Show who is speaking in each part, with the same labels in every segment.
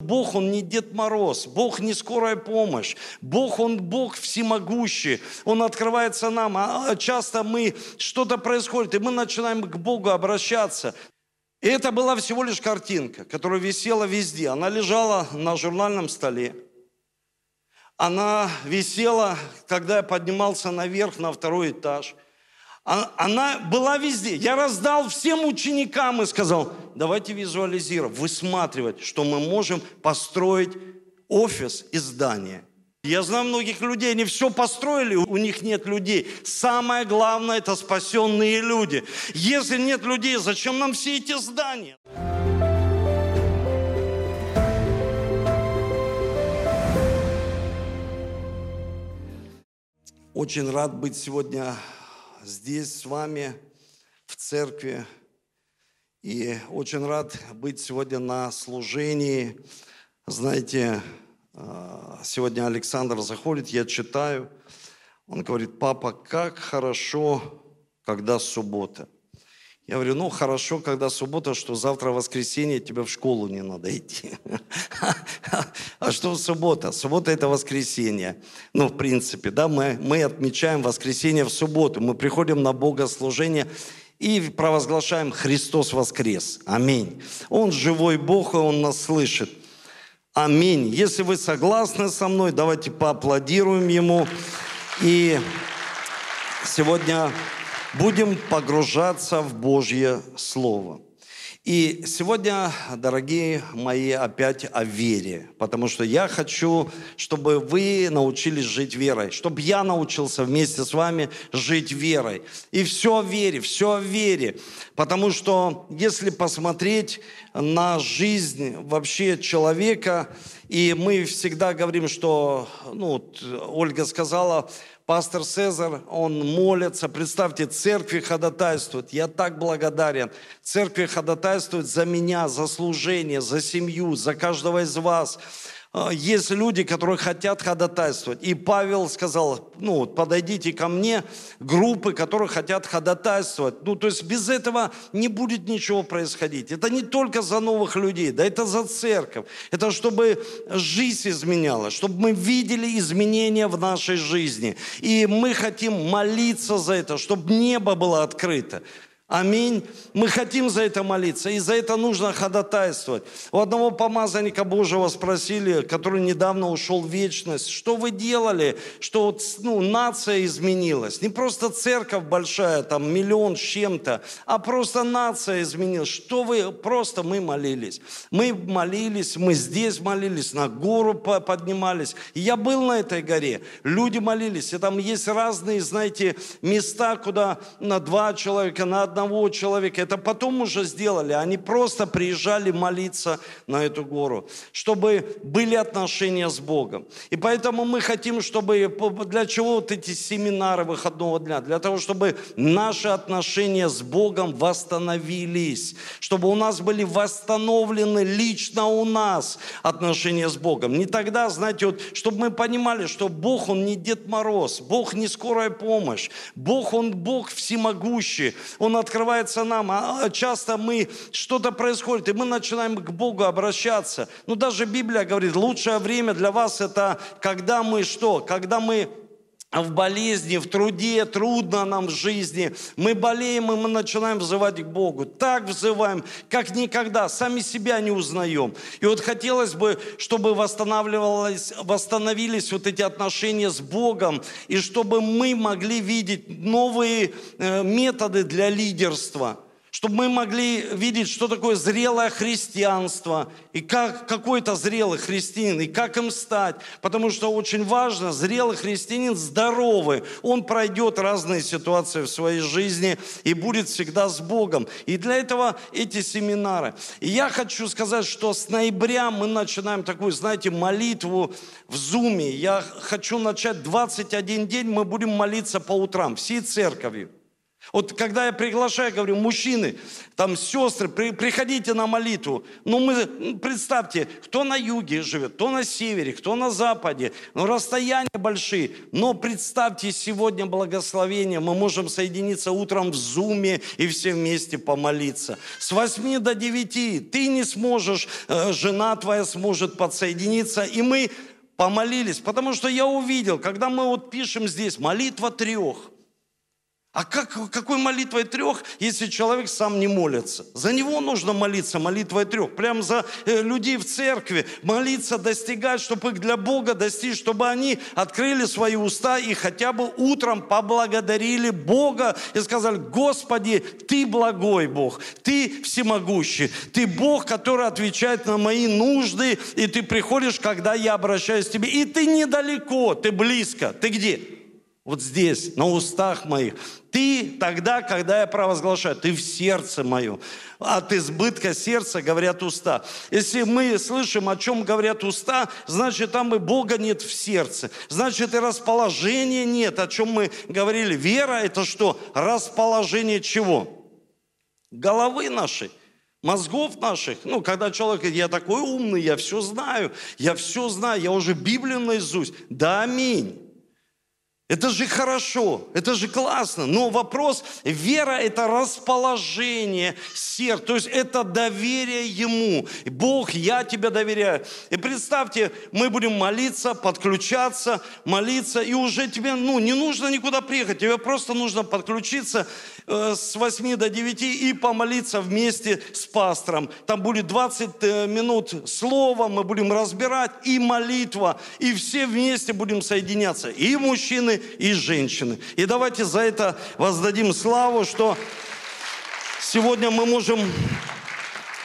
Speaker 1: Бог, Он не Дед Мороз, Бог не скорая помощь, Бог, Он Бог всемогущий, Он открывается нам, а часто мы, что-то происходит, и мы начинаем к Богу обращаться. И это была всего лишь картинка, которая висела везде. Она лежала на журнальном столе. Она висела, когда я поднимался наверх на второй этаж – а, она была везде. Я раздал всем ученикам и сказал, давайте визуализировать, высматривать, что мы можем построить офис и здание. Я знаю многих людей, они все построили, у них нет людей. Самое главное – это спасенные люди. Если нет людей, зачем нам все эти здания? Очень рад быть сегодня здесь с вами в церкви. И очень рад быть сегодня на служении. Знаете, а, сегодня Александр заходит, я читаю. Он говорит, папа, как хорошо, когда суббота. Я говорю, ну хорошо, когда суббота, что завтра воскресенье, тебе в школу не надо идти. А что суббота? Суббота это воскресенье. Ну, в принципе, да, мы, мы отмечаем воскресенье в субботу. Мы приходим на богослужение и провозглашаем «Христос воскрес». Аминь. Он живой Бог, и Он нас слышит. Аминь. Если вы согласны со мной, давайте поаплодируем Ему. И сегодня будем погружаться в Божье Слово. И сегодня, дорогие мои, опять о вере, потому что я хочу, чтобы вы научились жить верой, чтобы я научился вместе с вами жить верой. И все о вере, все о вере, потому что если посмотреть на жизнь вообще человека, и мы всегда говорим, что, ну, Ольга сказала, Пастор Цезарь, он молится. Представьте, церкви ходатайствует. Я так благодарен. Церкви ходатайствует за меня, за служение, за семью, за каждого из вас. А, есть люди, которые хотят ходатайствовать. И Павел сказал, ну, подойдите ко мне, группы, которые хотят ходатайствовать. Ну, то есть без этого не будет ничего происходить. Это не только за новых людей, да это за церковь. Это чтобы жизнь изменялась, чтобы мы видели изменения в нашей жизни. И мы хотим молиться за это, чтобы небо было открыто. Аминь. Мы хотим за это молиться, и за это нужно ходатайствовать. У одного помазанника Божьего спросили, который недавно ушел в вечность, что вы делали, что ну, нация изменилась. Не просто церковь большая, там миллион с чем-то, а просто нация изменилась. Что вы, просто мы молились. Мы молились, мы здесь молились, на гору поднимались. Я был на этой горе, люди молились, и там есть разные, знаете, места, куда на два человека, на одного одного человека. Это потом уже сделали. Они просто приезжали молиться на эту гору, чтобы были отношения с Богом. И поэтому мы хотим, чтобы... Для чего вот эти семинары выходного дня? Для того, чтобы наши отношения с Богом восстановились. Чтобы у нас были восстановлены лично у нас отношения с Богом. Не тогда, знаете, вот, чтобы мы понимали, что Бог, Он не Дед Мороз, Бог не скорая помощь, Бог, Он Бог всемогущий, Он от открывается нам, а, а часто мы, что-то происходит, и мы начинаем к Богу обращаться. Ну, даже Библия говорит, лучшее время для вас это когда мы что? Когда мы в болезни, в труде, трудно нам в жизни. Мы болеем, и мы начинаем взывать к Богу. Так взываем, как никогда, сами себя не узнаем. И вот хотелось бы, чтобы восстанавливалось, восстановились вот эти отношения с Богом, и чтобы мы могли видеть новые э, методы для лидерства – чтобы мы могли видеть, что такое зрелое христианство, и как какой-то зрелый христианин, и как им стать. Потому что очень важно, зрелый христианин здоровый, он пройдет разные ситуации в своей жизни и будет всегда с Богом. И для этого эти семинары. И я хочу сказать, что с ноября мы начинаем такую, знаете, молитву в Зуме. Я хочу начать 21 день, мы будем молиться по утрам, всей церковью. Вот когда я приглашаю, говорю, мужчины, там сестры, при, приходите на молитву. Ну, мы, представьте, кто на юге живет, кто на севере, кто на западе. Ну, расстояния большие. Но представьте, сегодня благословение. Мы можем соединиться утром в зуме и все вместе помолиться. С 8 до 9 ты не сможешь, э, жена твоя сможет подсоединиться. И мы помолились, потому что я увидел, когда мы вот пишем здесь молитва трех – а как, какой молитвой трех, если человек сам не молится? За него нужно молиться молитвой трех. Прям за э, людей в церкви. Молиться, достигать, чтобы их для Бога достичь, чтобы они открыли свои уста и хотя бы утром поблагодарили Бога и сказали, Господи, Ты благой Бог, Ты всемогущий, Ты Бог, который отвечает на мои нужды, и Ты приходишь, когда я обращаюсь к Тебе. И Ты недалеко, Ты близко. Ты где? Вот здесь, на устах моих. Ты тогда, когда я провозглашаю, ты в сердце моем. От избытка сердца говорят уста. Если мы слышим, о чем говорят уста, значит, там и Бога нет в сердце. Значит, и расположения нет, о чем мы говорили. Вера – это что? Расположение чего? Головы нашей мозгов наших. Ну, когда человек говорит, я такой умный, я все знаю, я все знаю, я уже Библию наизусть. Да, аминь. Это же хорошо, это же классно. Но вопрос, вера – это расположение сердца, то есть это доверие Ему. Бог, я тебя доверяю. И представьте, мы будем молиться, подключаться, молиться, и уже тебе ну, не нужно никуда приехать, тебе просто нужно подключиться э, с 8 до 9 и помолиться вместе с пастором. Там будет 20 э, минут слова, мы будем разбирать, и молитва, и все вместе будем соединяться. И мужчины, и женщины. И давайте за это воздадим славу, что сегодня мы можем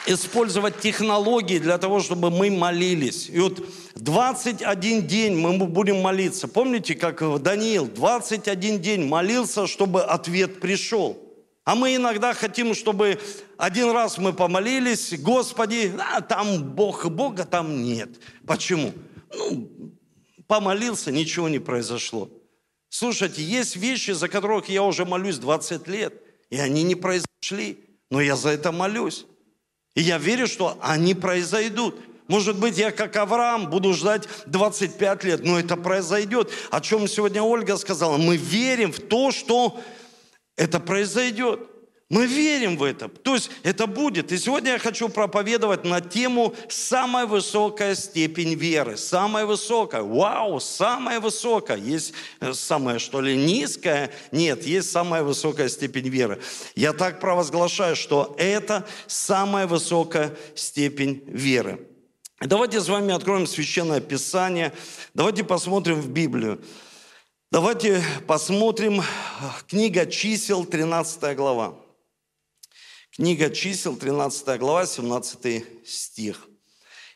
Speaker 1: использовать технологии для того, чтобы мы молились. И вот 21 день мы будем молиться. Помните, как Даниил 21 день молился, чтобы ответ пришел. А мы иногда хотим, чтобы один раз мы помолились, Господи, а там Бог, Бога там нет. Почему? Ну, помолился, ничего не произошло. Слушайте, есть вещи, за которых я уже молюсь 20 лет, и они не произошли, но я за это молюсь. И я верю, что они произойдут. Может быть, я как Авраам буду ждать 25 лет, но это произойдет. О чем сегодня Ольга сказала. Мы верим в то, что это произойдет. Мы верим в это. То есть это будет. И сегодня я хочу проповедовать на тему «Самая высокая степень веры». Самая высокая. Вау, самая высокая. Есть э, самая, что ли, низкая? Нет, есть самая высокая степень веры. Я так провозглашаю, что это самая высокая степень веры. Давайте с вами откроем Священное Писание. Давайте посмотрим в Библию. Давайте посмотрим э, книга чисел, 13 глава. Книга чисел, 13 глава, 17 стих.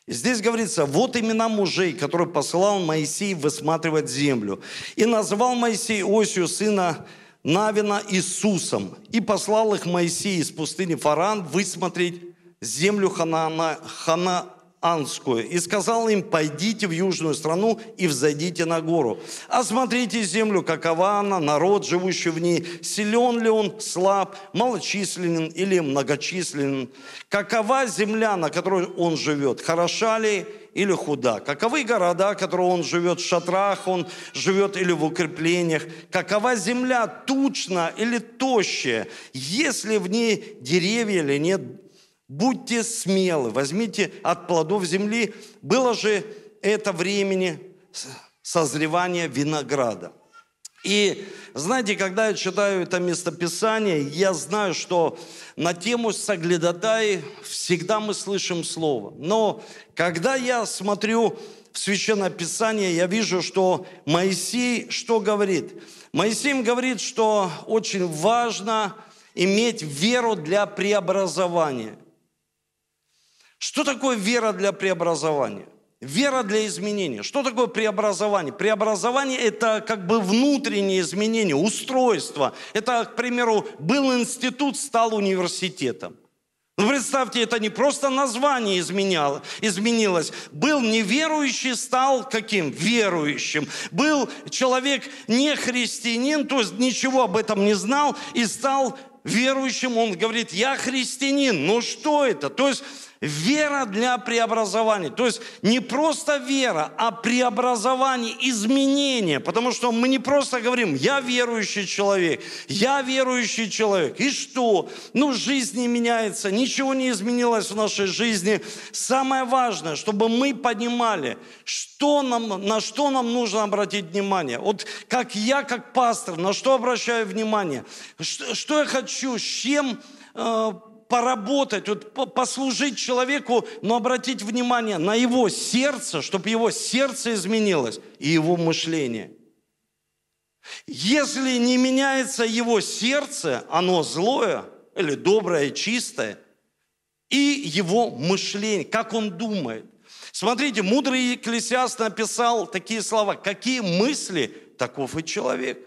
Speaker 1: И здесь говорится, вот имена мужей, которые посылал Моисей высматривать землю. И назвал Моисей Осию, сына Навина, Иисусом. И послал их Моисей из пустыни Фаран высмотреть землю Хана, Хана, Анскую и сказал им, пойдите в южную страну и взойдите на гору. Осмотрите землю, какова она, народ, живущий в ней, силен ли он, слаб, малочисленен или многочисленен. Какова земля, на которой он живет, хороша ли или худа? Каковы города, в которых он живет, в шатрах он живет или в укреплениях? Какова земля, тучна или тощая? Есть ли в ней деревья или нет Будьте смелы, возьмите от плодов земли. Было же это времени созревания винограда. И знаете, когда я читаю это местописание, я знаю, что на тему соглядатай всегда мы слышим слово. Но когда я смотрю в Священное Писание, я вижу, что Моисей что говорит? Моисей говорит, что очень важно иметь веру для преобразования – что такое вера для преобразования? Вера для изменения. Что такое преобразование? Преобразование – это как бы внутреннее изменение, устройство. Это, к примеру, был институт, стал университетом. Ну, представьте, это не просто название изменяло, изменилось. Был неверующий, стал каким? Верующим. Был человек не христианин, то есть ничего об этом не знал, и стал верующим. Он говорит, я христианин. Ну, что это? То есть Вера для преобразования. То есть не просто вера, а преобразование, изменение. Потому что мы не просто говорим, я верующий человек, я верующий человек. И что? Ну, жизнь не меняется, ничего не изменилось в нашей жизни. Самое важное, чтобы мы понимали, что нам, на что нам нужно обратить внимание. Вот как я, как пастор, на что обращаю внимание? Что, что я хочу, с чем э, поработать, вот послужить человеку, но обратить внимание на его сердце, чтобы его сердце изменилось и его мышление. Если не меняется его сердце, оно злое или доброе, чистое, и его мышление, как он думает. Смотрите, мудрый Екклесиаст написал такие слова. Какие мысли, таков и человек.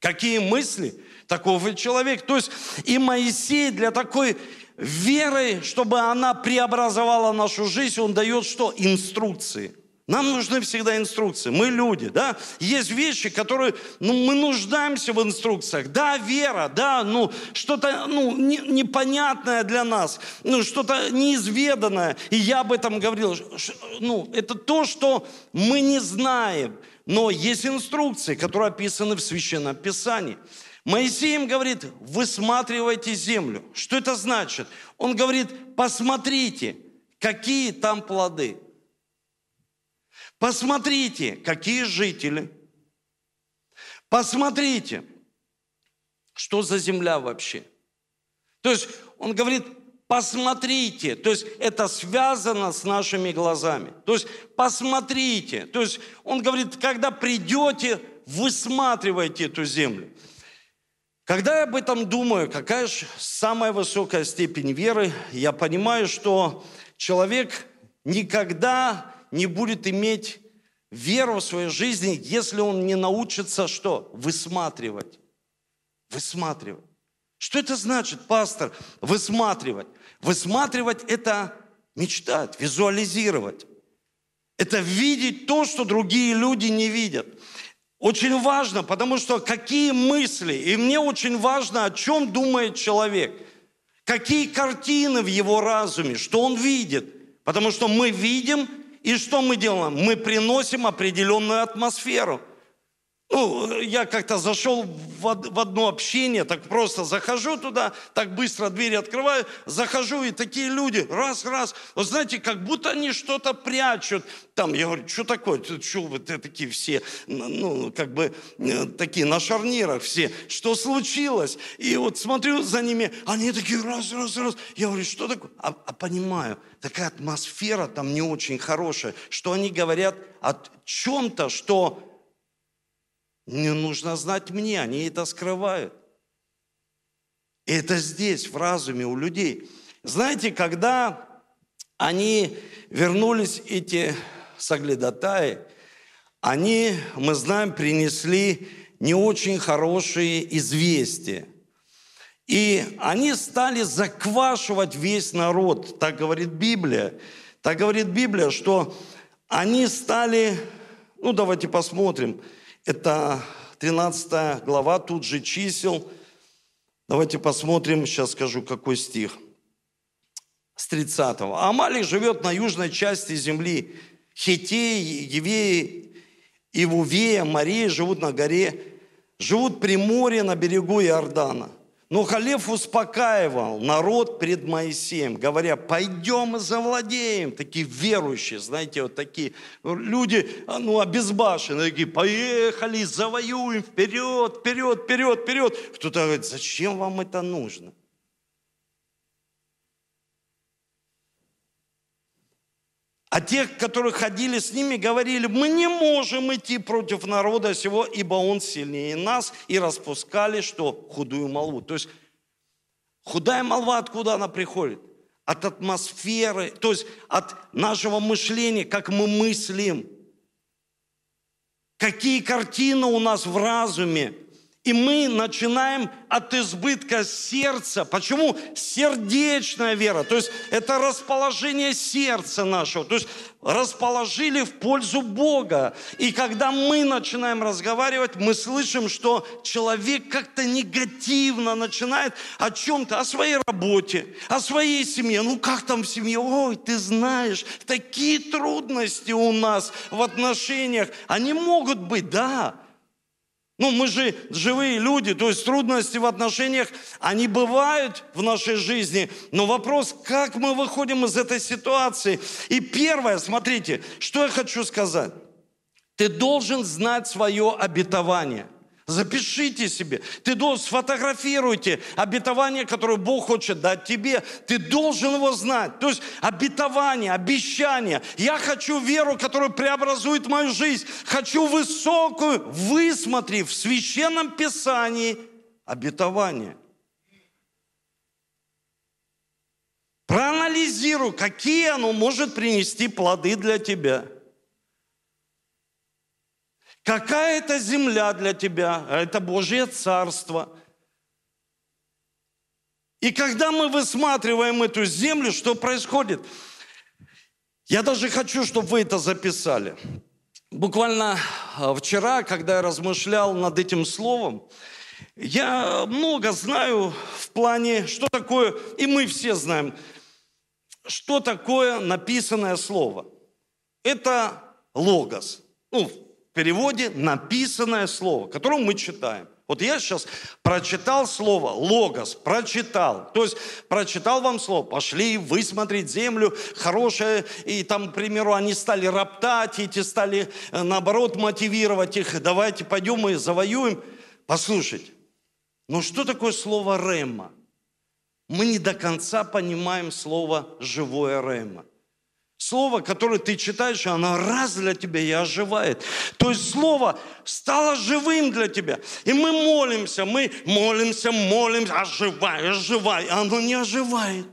Speaker 1: Какие мысли, таков и человек. То есть и Моисей для такой веры, чтобы она преобразовала нашу жизнь, он дает что? Инструкции. Нам нужны всегда инструкции. Мы люди, да? Есть вещи, которые, ну, мы нуждаемся в инструкциях. Да, вера, да, ну, что-то, ну, не, непонятное для нас, ну, что-то неизведанное. И я об этом говорил. Ну, это то, что мы не знаем. Но есть инструкции, которые описаны в Священном Писании. Моисей им говорит, высматривайте землю. Что это значит? Он говорит, посмотрите, какие там плоды. Посмотрите, какие жители. Посмотрите, что за земля вообще. То есть он говорит, посмотрите. То есть это связано с нашими глазами. То есть посмотрите. То есть он говорит, когда придете, высматривайте эту землю. Когда я об этом думаю, какая же самая высокая степень веры, я понимаю, что человек никогда не будет иметь веру в своей жизни, если он не научится что? Высматривать. Высматривать. Что это значит, пастор? Высматривать. Высматривать – это мечтать, визуализировать. Это видеть то, что другие люди не видят. Очень важно, потому что какие мысли, и мне очень важно, о чем думает человек, какие картины в его разуме, что он видит. Потому что мы видим, и что мы делаем? Мы приносим определенную атмосферу – ну, я как-то зашел в одно общение, так просто захожу туда, так быстро двери открываю, захожу, и такие люди, раз, раз, вот знаете, как будто они что-то прячут. Там, я говорю, что такое, что вы такие все, ну, как бы, э, такие на шарнирах все, что случилось? И вот смотрю за ними, они такие, раз, раз, раз. Я говорю, что такое? А, а понимаю, такая атмосфера там не очень хорошая, что они говорят о чем-то, что не нужно знать мне, они это скрывают. И это здесь, в разуме у людей. Знаете, когда они вернулись, эти соглядатаи, они, мы знаем, принесли не очень хорошие известия. И они стали заквашивать весь народ, так говорит Библия. Так говорит Библия, что они стали, ну давайте посмотрим, это 13 глава, тут же чисел. Давайте посмотрим, сейчас скажу, какой стих. С 30. -го. Амалик живет на южной части земли. Хитеи, Евеи, Ивувея, Мария живут на горе, живут при море на берегу Иордана. Но Халев успокаивал народ пред Моисеем, говоря, пойдем и завладеем. Такие верующие, знаете, вот такие люди, ну, обезбашенные, такие, поехали, завоюем, вперед, вперед, вперед, вперед. Кто-то говорит, зачем вам это нужно? А те, которые ходили с ними, говорили, мы не можем идти против народа сего, ибо он сильнее нас, и распускали что? Худую молву. То есть худая молва откуда она приходит? От атмосферы, то есть от нашего мышления, как мы мыслим. Какие картины у нас в разуме. И мы начинаем от избытка сердца. Почему? Сердечная вера. То есть это расположение сердца нашего. То есть расположили в пользу Бога. И когда мы начинаем разговаривать, мы слышим, что человек как-то негативно начинает о чем-то, о своей работе, о своей семье. Ну как там в семье? Ой, ты знаешь, такие трудности у нас в отношениях. Они могут быть, да, ну, мы же живые люди, то есть трудности в отношениях, они бывают в нашей жизни. Но вопрос, как мы выходим из этой ситуации. И первое, смотрите, что я хочу сказать. Ты должен знать свое обетование – Запишите себе. Ты должен, сфотографируйте обетование, которое Бог хочет дать тебе. Ты должен его знать. То есть обетование, обещание. Я хочу веру, которая преобразует мою жизнь. Хочу высокую, высмотри в Священном Писании обетование. Проанализируй, какие оно может принести плоды для тебя – Какая это земля для тебя? Это Божье Царство. И когда мы высматриваем эту землю, что происходит? Я даже хочу, чтобы вы это записали. Буквально а, вчера, когда я размышлял над этим словом, я много знаю в плане, что такое, и мы все знаем, что такое написанное слово. Это логос. Ну, переводе написанное слово, которое мы читаем. Вот я сейчас прочитал слово «логос», прочитал. То есть прочитал вам слово, пошли высмотреть землю хорошее, и там, к примеру, они стали роптать, эти стали, э, наоборот, мотивировать их, давайте пойдем и завоюем. Послушайте, ну что такое слово «рема»? Мы не до конца понимаем слово «живое рема». Слово, которое ты читаешь, оно раз для тебя и оживает. То есть Слово стало живым для тебя. И мы молимся, мы молимся, молимся, оживай, оживай. А оно не оживает.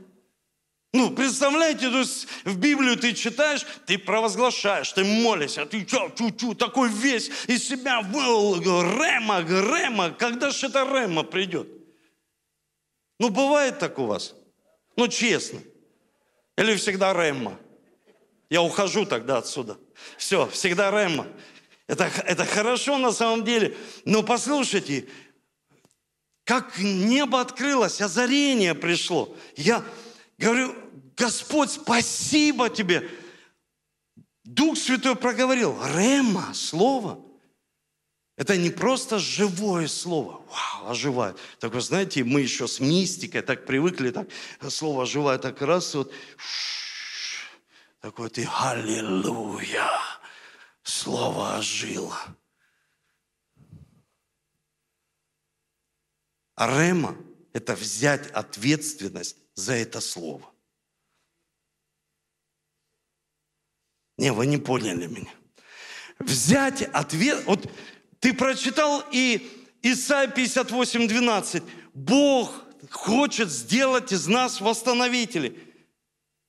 Speaker 1: Ну, представляете, то есть в Библию ты читаешь, ты провозглашаешь, ты молишься, ты чу чу чу такой весь из себя был, рема, рема, когда же это рема придет? Ну, бывает так у вас? Ну, честно. Или всегда рема? Я ухожу тогда отсюда. Все, всегда Рема. Это, это хорошо на самом деле. Но послушайте, как небо открылось, озарение пришло. Я говорю, Господь, спасибо тебе. Дух Святой проговорил. Рема, слово. Это не просто живое слово. Вау, оживает. Так вы знаете, мы еще с мистикой так привыкли, так слово оживает, так раз вот такой ты аллилуйя, слово ожило. А рема – это взять ответственность за это слово. Не, вы не поняли меня. Взять ответ... Вот ты прочитал и Исайя 58, 12. Бог хочет сделать из нас восстановителей.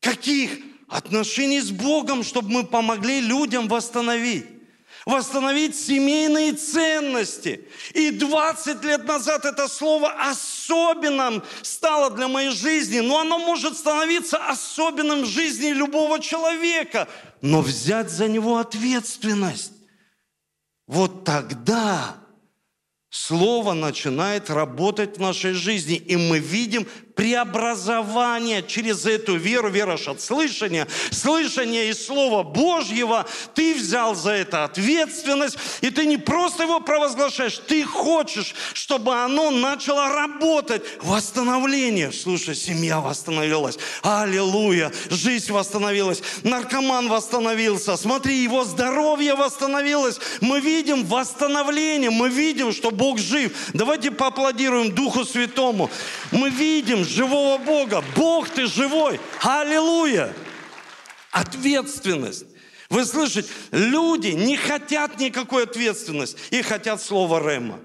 Speaker 1: Каких? Отношений с Богом, чтобы мы помогли людям восстановить. Восстановить семейные ценности. И 20 лет назад это слово особенным стало для моей жизни, но оно может становиться особенным в жизни любого человека. Но взять за него ответственность. Вот тогда Слово начинает работать в нашей жизни, и мы видим преобразование через эту веру, вера от слышания, слышание из Слова Божьего, ты взял за это ответственность, и ты не просто его провозглашаешь, ты хочешь, чтобы оно начало работать. Восстановление. Слушай, семья восстановилась. Аллилуйя. Жизнь восстановилась. Наркоман восстановился. Смотри, его здоровье восстановилось. Мы видим восстановление, мы видим, что Бог жив. Давайте поаплодируем Духу Святому. Мы видим живого Бога. Бог, ты живой. Аллилуйя. Ответственность. Вы слышите, люди не хотят никакой ответственности и хотят слова Рема.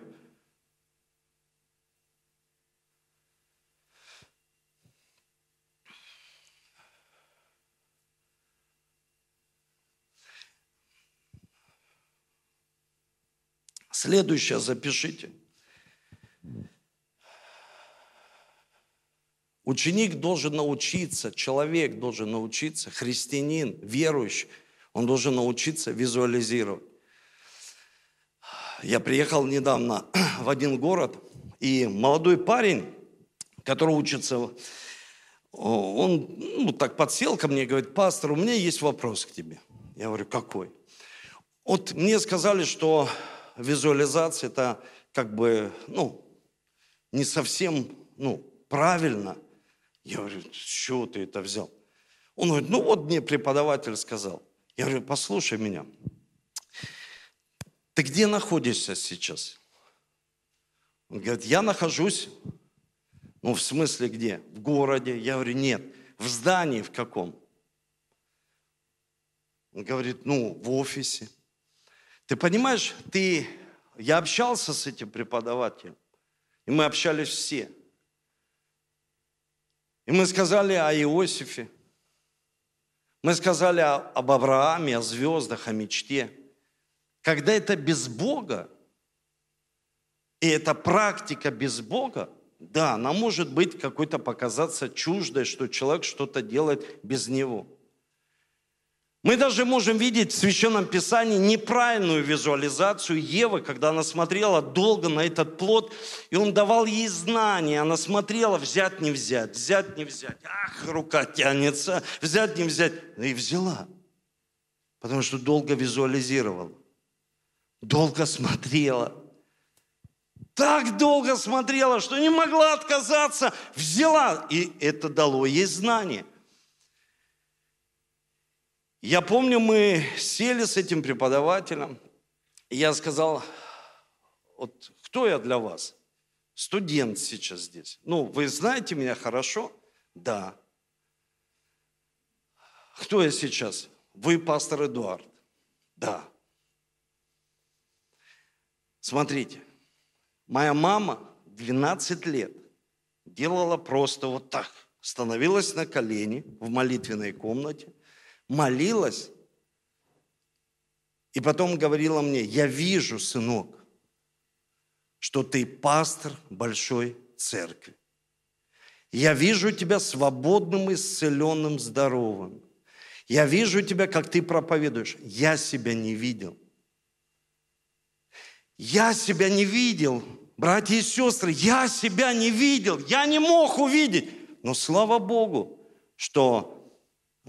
Speaker 1: Следующее запишите. Ученик должен научиться, человек должен научиться, христианин, верующий, он должен научиться визуализировать. Я приехал недавно в один город, и молодой парень, который учится, он ну, так подсел ко мне и говорит, пастор, у меня есть вопрос к тебе. Я говорю, какой? Вот мне сказали, что визуализация это как бы, ну, не совсем, ну, правильно. Я говорю, с чего ты это взял? Он говорит, ну вот мне преподаватель сказал. Я говорю, послушай меня, ты где находишься сейчас? Он говорит, я нахожусь, ну в смысле где? В городе. Я говорю, нет, в здании в каком? Он говорит, ну в офисе. Ты понимаешь, ты, я общался с этим преподавателем, и мы общались все. И мы сказали о Иосифе, мы сказали об Аврааме, о звездах, о мечте. Когда это без Бога, и эта практика без Бога, да, она может быть какой-то показаться чуждой, что человек что-то делает без Него. Мы даже можем видеть в Священном Писании неправильную визуализацию Евы, когда она смотрела долго на этот плод, и он давал ей знания. Она смотрела, взять, не взять, взять, не взять. Ах, рука тянется, взять, не взять. И взяла, потому что долго визуализировала, долго смотрела. Так долго смотрела, что не могла отказаться, взяла. И это дало ей знание. Я помню, мы сели с этим преподавателем, и я сказал, вот кто я для вас? Студент сейчас здесь. Ну, вы знаете меня хорошо? Да. Кто я сейчас? Вы пастор Эдуард? Да. Смотрите, моя мама 12 лет делала просто вот так. Становилась на колени в молитвенной комнате, молилась, и потом говорила мне, я вижу, сынок, что ты пастор большой церкви. Я вижу тебя свободным, исцеленным, здоровым. Я вижу тебя, как ты проповедуешь. Я себя не видел. Я себя не видел, братья и сестры, я себя не видел, я не мог увидеть. Но слава Богу, что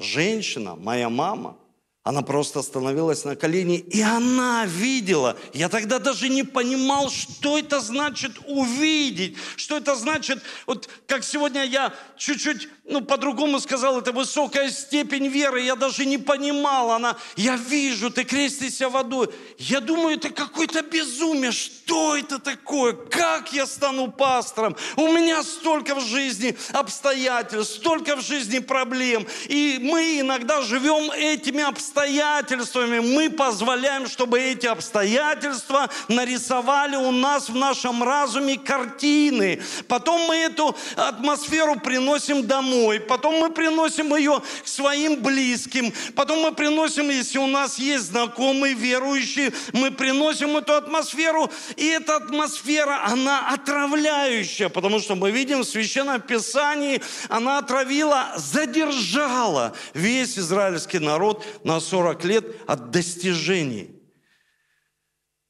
Speaker 1: женщина, моя мама, она просто становилась на колени, и она видела. Я тогда даже не понимал, что это значит увидеть, что это значит, вот как сегодня я чуть-чуть, ну, по-другому сказал, это высокая степень веры, я даже не понимал. Она, я вижу, ты крестишься водой. Я думаю, это какое-то безумие, что это такое, как я стану пастором? У меня столько в жизни обстоятельств, столько в жизни проблем, и мы иногда живем этими обстоятельствами, обстоятельствами. Мы позволяем, чтобы эти обстоятельства нарисовали у нас в нашем разуме картины. Потом мы эту атмосферу приносим домой, потом мы приносим ее к своим близким, потом мы приносим, если у нас есть знакомые верующие, мы приносим эту атмосферу, и эта атмосфера, она отравляющая, потому что мы видим в Священном Писании, она отравила, задержала весь израильский народ на 40 лет от достижений.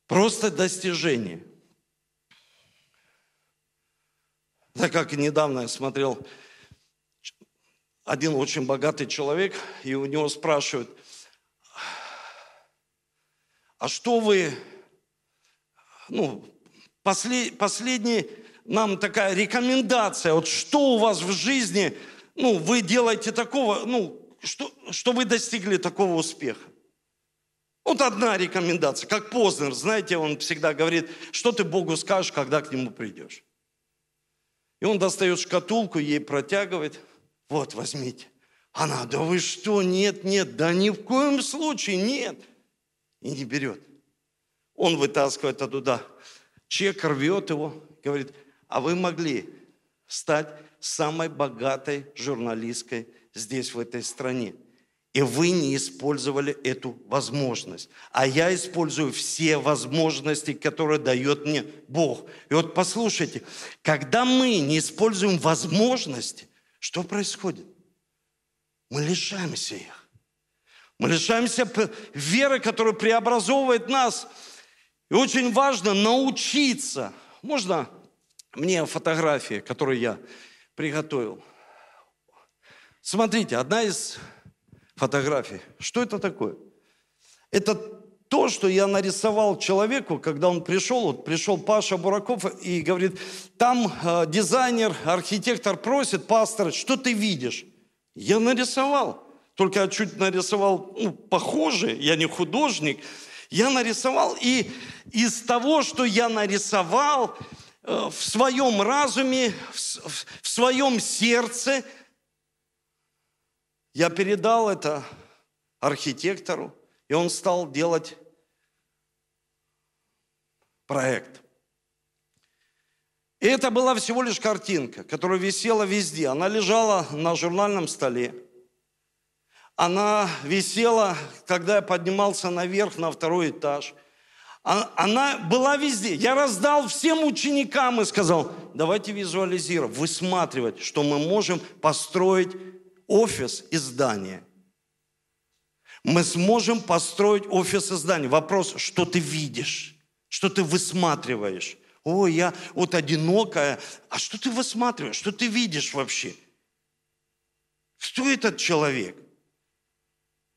Speaker 1: Просто достижений. Так как недавно я смотрел, один очень богатый человек, и у него спрашивают, а что вы, ну, послед, последний нам такая рекомендация, вот что у вас в жизни, ну, вы делаете такого, ну, что, что вы достигли такого успеха. Вот одна рекомендация, как Познер, знаете, он всегда говорит, что ты Богу скажешь, когда к Нему придешь. И он достает шкатулку, ей протягивает, вот, возьмите. Она, да вы что, нет, нет, да ни в коем случае, нет. И не берет. Он вытаскивает оттуда чек, рвет его, говорит, а вы могли стать самой богатой журналисткой здесь, в этой стране. И вы не использовали эту возможность. А я использую все возможности, которые дает мне Бог. И вот послушайте, когда мы не используем возможности, Что происходит? Мы лишаемся их. Мы лишаемся веры, которая преобразовывает нас. И очень важно научиться. Можно мне фотографии, которые я приготовил? Смотрите, одна из фотографий. Что это такое? Это то, что я нарисовал человеку, когда он пришел, вот пришел Паша Бураков и говорит, там э, дизайнер, архитектор просит, пастор, что ты видишь? Я нарисовал, только я чуть нарисовал ну, похоже, я не художник, я нарисовал, и из того, что я нарисовал, э, в своем разуме, в своем сердце, я передал это архитектору, и он стал делать проект. И это была всего лишь картинка, которая висела везде. Она лежала на журнальном столе. Она висела, когда я поднимался наверх на второй этаж. А, она была везде. Я раздал всем ученикам и сказал, давайте визуализировать, высматривать, что мы можем построить офис и здание. Мы сможем построить офис и здание. Вопрос, что ты видишь? что ты высматриваешь. Ой, я вот одинокая. А что ты высматриваешь? Что ты видишь вообще? Кто этот человек?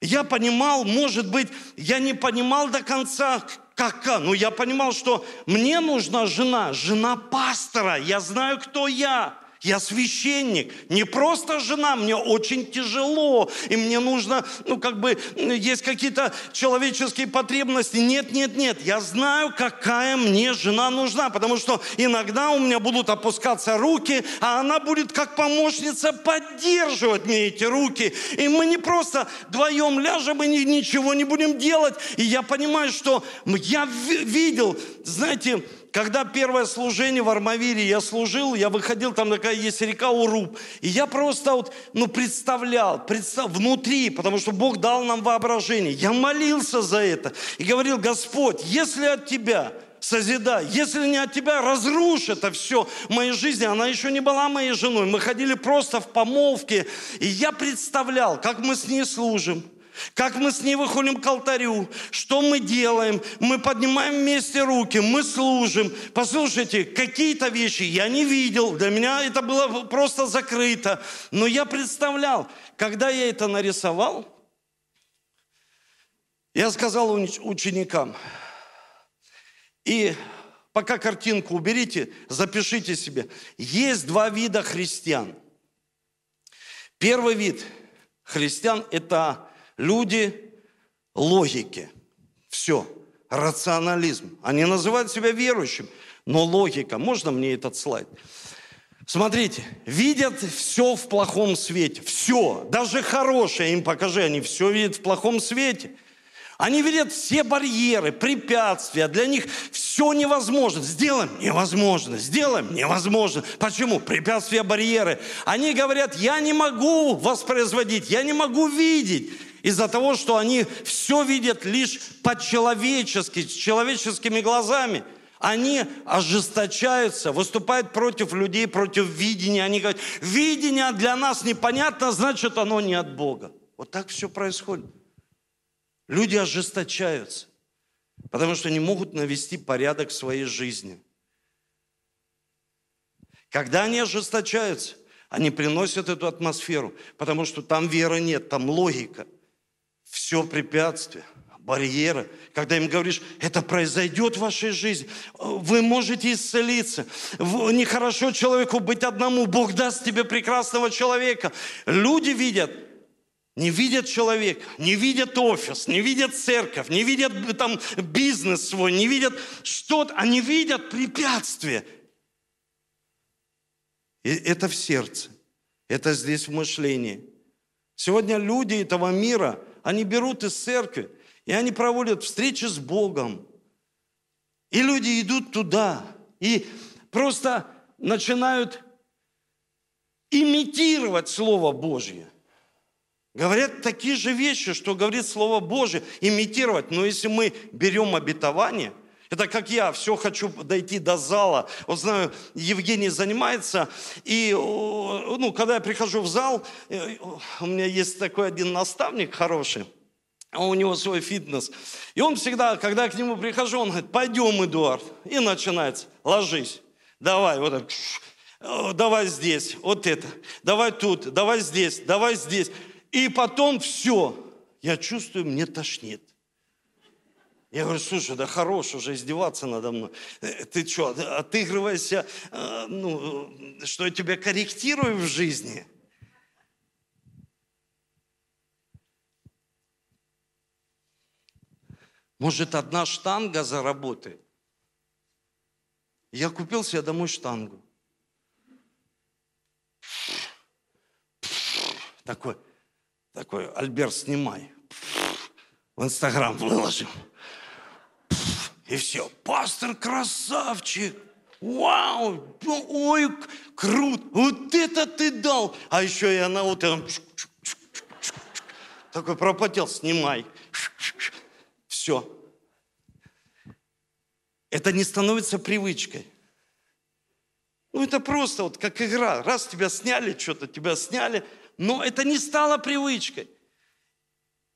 Speaker 1: Я понимал, может быть, я не понимал до конца, как, но я понимал, что мне нужна жена, жена пастора. Я знаю, кто я. Я священник, не просто жена, мне очень тяжело, и мне нужно, ну, как бы, есть какие-то человеческие потребности. Нет, нет, нет, я знаю, какая мне жена нужна, потому что иногда у меня будут опускаться руки, а она будет как помощница поддерживать мне эти руки. И мы не просто вдвоем ляжем и ничего не будем делать. И я понимаю, что я видел, знаете, когда первое служение в Армавире я служил, я выходил, там такая есть река Уруб, и я просто вот, ну, представлял, представ, внутри, потому что Бог дал нам воображение. Я молился за это и говорил, Господь, если от Тебя, созидай. Если не от тебя, разрушь это все в моей жизни. Она еще не была моей женой. Мы ходили просто в помолвке. И я представлял, как мы с ней служим как мы с ней выходим к алтарю, что мы делаем, мы поднимаем вместе руки, мы служим. Послушайте, какие-то вещи я не видел, для меня это было просто закрыто. Но я представлял, когда я это нарисовал, я сказал ученикам, и пока картинку уберите, запишите себе, есть два вида христиан. Первый вид христиан – это люди логики. Все. Рационализм. Они называют себя верующим, но логика. Можно мне этот слайд? Смотрите, видят все в плохом свете. Все. Даже хорошее им покажи, они все видят в плохом свете. Они видят все барьеры, препятствия. Для них все невозможно. Сделаем невозможно. Сделаем невозможно. Почему? Препятствия, барьеры. Они говорят, я не могу воспроизводить, я не могу видеть из-за того, что они все видят лишь по-человечески, с человеческими глазами. Они ожесточаются, выступают против людей, против видения. Они говорят, видение для нас непонятно, значит оно не от Бога. Вот так все происходит. Люди ожесточаются, потому что не могут навести порядок в своей жизни. Когда они ожесточаются, они приносят эту атмосферу, потому что там веры нет, там логика все препятствия, барьеры, когда им говоришь, это произойдет в вашей жизни, вы можете исцелиться, нехорошо человеку быть одному, Бог даст тебе прекрасного человека. Люди видят, не видят человека, не видят офис, не видят церковь, не видят там бизнес свой, не видят что-то, они видят препятствия. И это в сердце, это здесь в мышлении. Сегодня люди этого мира – они берут из церкви, и они проводят встречи с Богом. И люди идут туда, и просто начинают имитировать Слово Божье. Говорят такие же вещи, что говорит Слово Божье, имитировать. Но если мы берем обетование, Это как я, все хочу дойти до зала. Вот знаю, Евгений занимается, и ну, когда я прихожу в зал, э, у меня есть такой один наставник хороший, у него свой фитнес. И он всегда, когда я к нему прихожу, он говорит, пойдем, Эдуард. И начинается, ложись, давай, вот так, давай здесь, вот это, давай тут, давай здесь, давай здесь. И потом все, я чувствую, мне тошнит. Я говорю, слушай, да хорош уже издеваться надо мной. Э, ты что, отыгрывайся, э, ну, что я тебя корректирую в жизни? Может, одна штанга заработает? Я купил себе домой штангу. Такой, такой, Альберт, снимай. В Инстаграм выложим. И все. Пастор красавчик. Вау, ой, круто, вот это ты дал. А еще и она вот такой пропотел, снимай. Все. Это не становится привычкой. Ну, это просто вот как игра. Раз тебя сняли, что-то тебя сняли, но это не стало привычкой.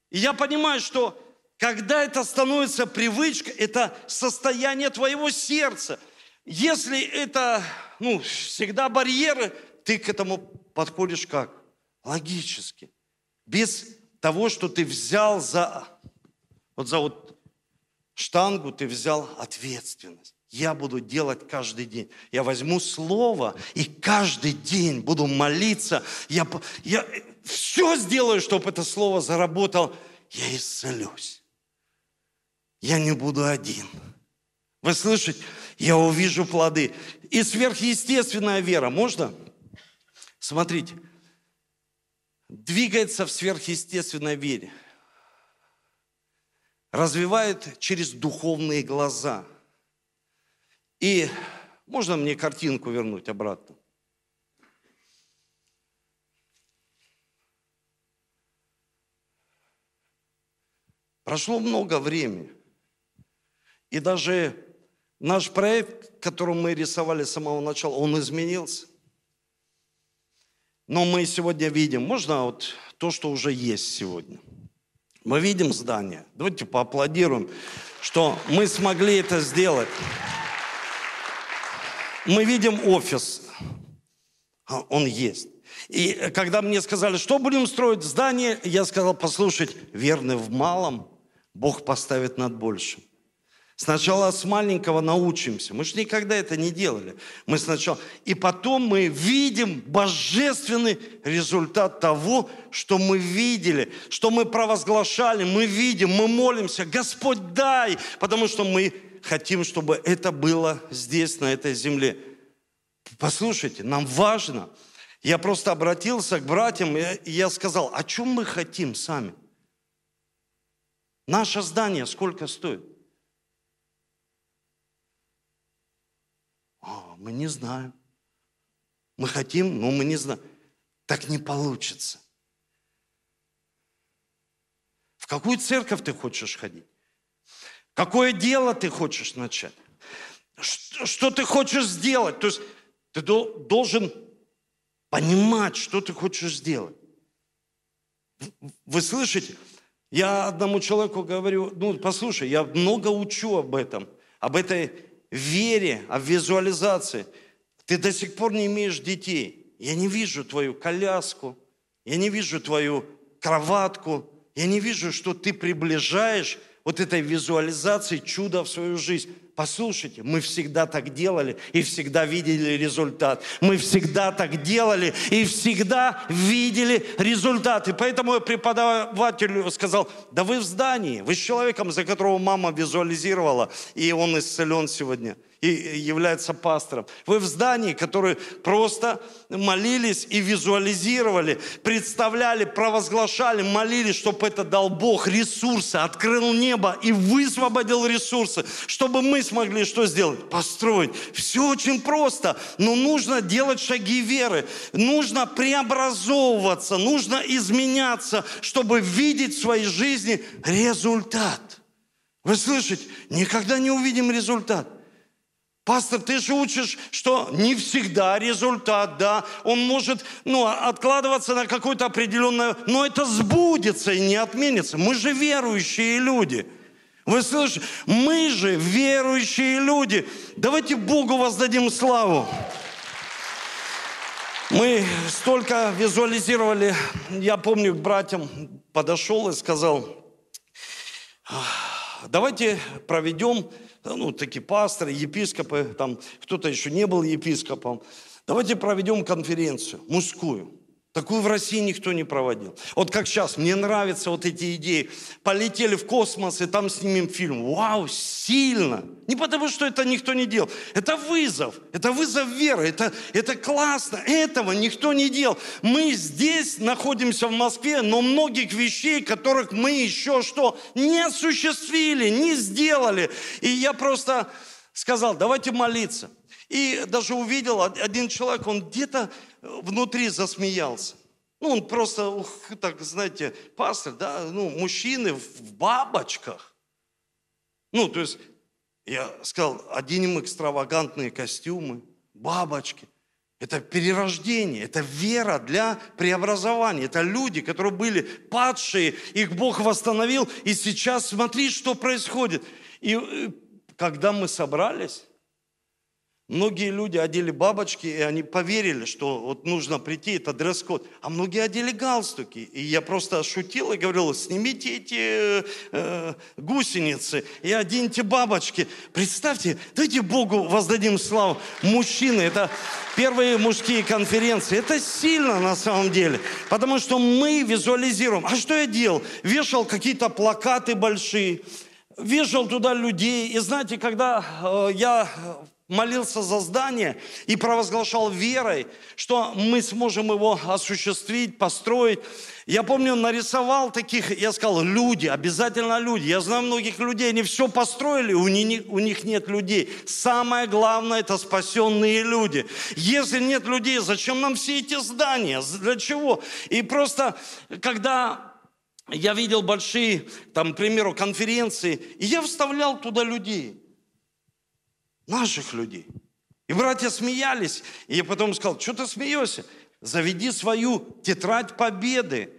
Speaker 1: И я понимаю, что когда это становится привычкой, это состояние твоего сердца. Если это, ну, всегда барьеры, ты к этому подходишь как? Логически. Без того, что ты взял за, вот за вот штангу, ты взял ответственность. Я буду делать каждый день. Я возьму слово и каждый день буду молиться. Я, я все сделаю, чтобы это слово заработало. Я исцелюсь я не буду один. Вы слышите? Я увижу плоды. И сверхъестественная вера, можно? Смотрите, двигается в сверхъестественной вере. Развивает через духовные глаза. И можно мне картинку вернуть обратно? Прошло много времени. И даже наш проект, который мы рисовали с самого начала, он изменился. Но мы сегодня видим, можно вот то, что уже есть сегодня. Мы видим здание. Давайте поаплодируем, что мы смогли это сделать. Мы видим офис. А он есть. И когда мне сказали, что будем строить здание, я сказал, послушать, верны в малом, Бог поставит над большим. Сначала с маленького научимся. Мы же никогда это не делали. Мы сначала... И потом мы видим божественный результат того, что мы видели, что мы провозглашали, мы видим, мы молимся. Господь, дай! Потому что мы хотим, чтобы это было здесь, на этой земле. Послушайте, нам важно. Я просто обратился к братьям, и я сказал, о чем мы хотим сами? Наше здание сколько стоит? О, мы не знаем. Мы хотим, но мы не знаем. Так не получится. В какую церковь ты хочешь ходить? Какое дело ты хочешь начать? Что, что ты хочешь сделать? То есть ты должен понимать, что ты хочешь сделать. Вы слышите? Я одному человеку говорю, ну, послушай, я много учу об этом, об этой вере, о визуализации. Ты до сих пор не имеешь детей. Я не вижу твою коляску, я не вижу твою кроватку, я не вижу, что ты приближаешь вот этой визуализации чуда в свою жизнь. Послушайте, мы всегда так делали и всегда видели результат. Мы всегда так делали и всегда видели результат. И поэтому я преподавателю сказал, да вы в здании, вы с человеком, за которого мама визуализировала, и он исцелен сегодня – и является пастором. Вы в здании, которые просто молились и визуализировали, представляли, провозглашали, молились, чтобы это дал Бог ресурсы, открыл небо и высвободил ресурсы, чтобы мы смогли что сделать? Построить. Все очень просто, но нужно делать шаги веры, нужно преобразовываться, нужно изменяться, чтобы видеть в своей жизни результат. Вы слышите? Никогда не увидим результат. Пастор, ты же учишь, что не всегда результат, да, он может ну, откладываться на какое-то определенное, но это сбудется и не отменится. Мы же верующие люди. Вы слышите? Мы же верующие люди. Давайте Богу воздадим славу. Мы столько визуализировали. Я помню, к братьям подошел и сказал, давайте проведем ну, такие пасторы, епископы, там кто-то еще не был епископом. Давайте проведем конференцию мужскую. Такую в России никто не проводил. Вот как сейчас, мне нравятся вот эти идеи. Полетели в космос, и там снимем фильм. Вау, сильно. Не потому, что это никто не делал. Это вызов. Это вызов веры. Это, это классно. Этого никто не делал. Мы здесь находимся в Москве, но многих вещей, которых мы еще что не осуществили, не сделали. И я просто сказал, давайте молиться. И даже увидел один человек, он где-то внутри засмеялся. Ну, он просто, ух, так, знаете, пастор, да, ну, мужчины в бабочках. Ну, то есть, я сказал, оденем экстравагантные костюмы, бабочки. Это перерождение, это вера для преобразования. Это люди, которые были падшие, их Бог восстановил, и сейчас смотри, что происходит. И э, когда мы собрались, Многие люди одели бабочки, и они поверили, что вот нужно прийти, это дресс-код. А многие одели галстуки. И я просто шутил и говорил, снимите эти э, гусеницы и оденьте бабочки. Представьте, дайте Богу воздадим славу. Мужчины, это первые мужские конференции. Это сильно на самом деле. Потому что мы визуализируем. А что я делал? Вешал какие-то плакаты большие, вешал туда людей. И знаете, когда э, я молился за здание и провозглашал верой, что мы сможем его осуществить, построить. Я помню, нарисовал таких, я сказал, люди, обязательно люди. Я знаю многих людей, они все построили, у них, у них нет людей. Самое главное – это спасенные люди. Если нет людей, зачем нам все эти здания? Для чего? И просто, когда я видел большие, там, к примеру, конференции, я вставлял туда людей – наших людей. И братья смеялись. И я потом сказал, что ты смеешься? Заведи свою тетрадь победы,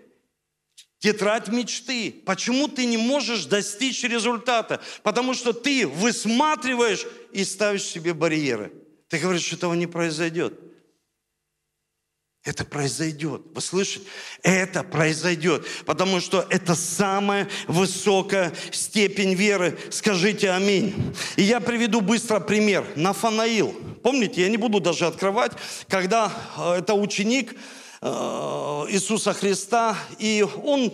Speaker 1: тетрадь мечты. Почему ты не можешь достичь результата? Потому что ты высматриваешь и ставишь себе барьеры. Ты говоришь, что этого не произойдет. Это произойдет. Вы слышите? Это произойдет. Потому что это самая высокая степень веры. Скажите аминь. И я приведу быстро пример. Нафанаил. Помните, я не буду даже открывать, когда э, это ученик э, Иисуса Христа, и он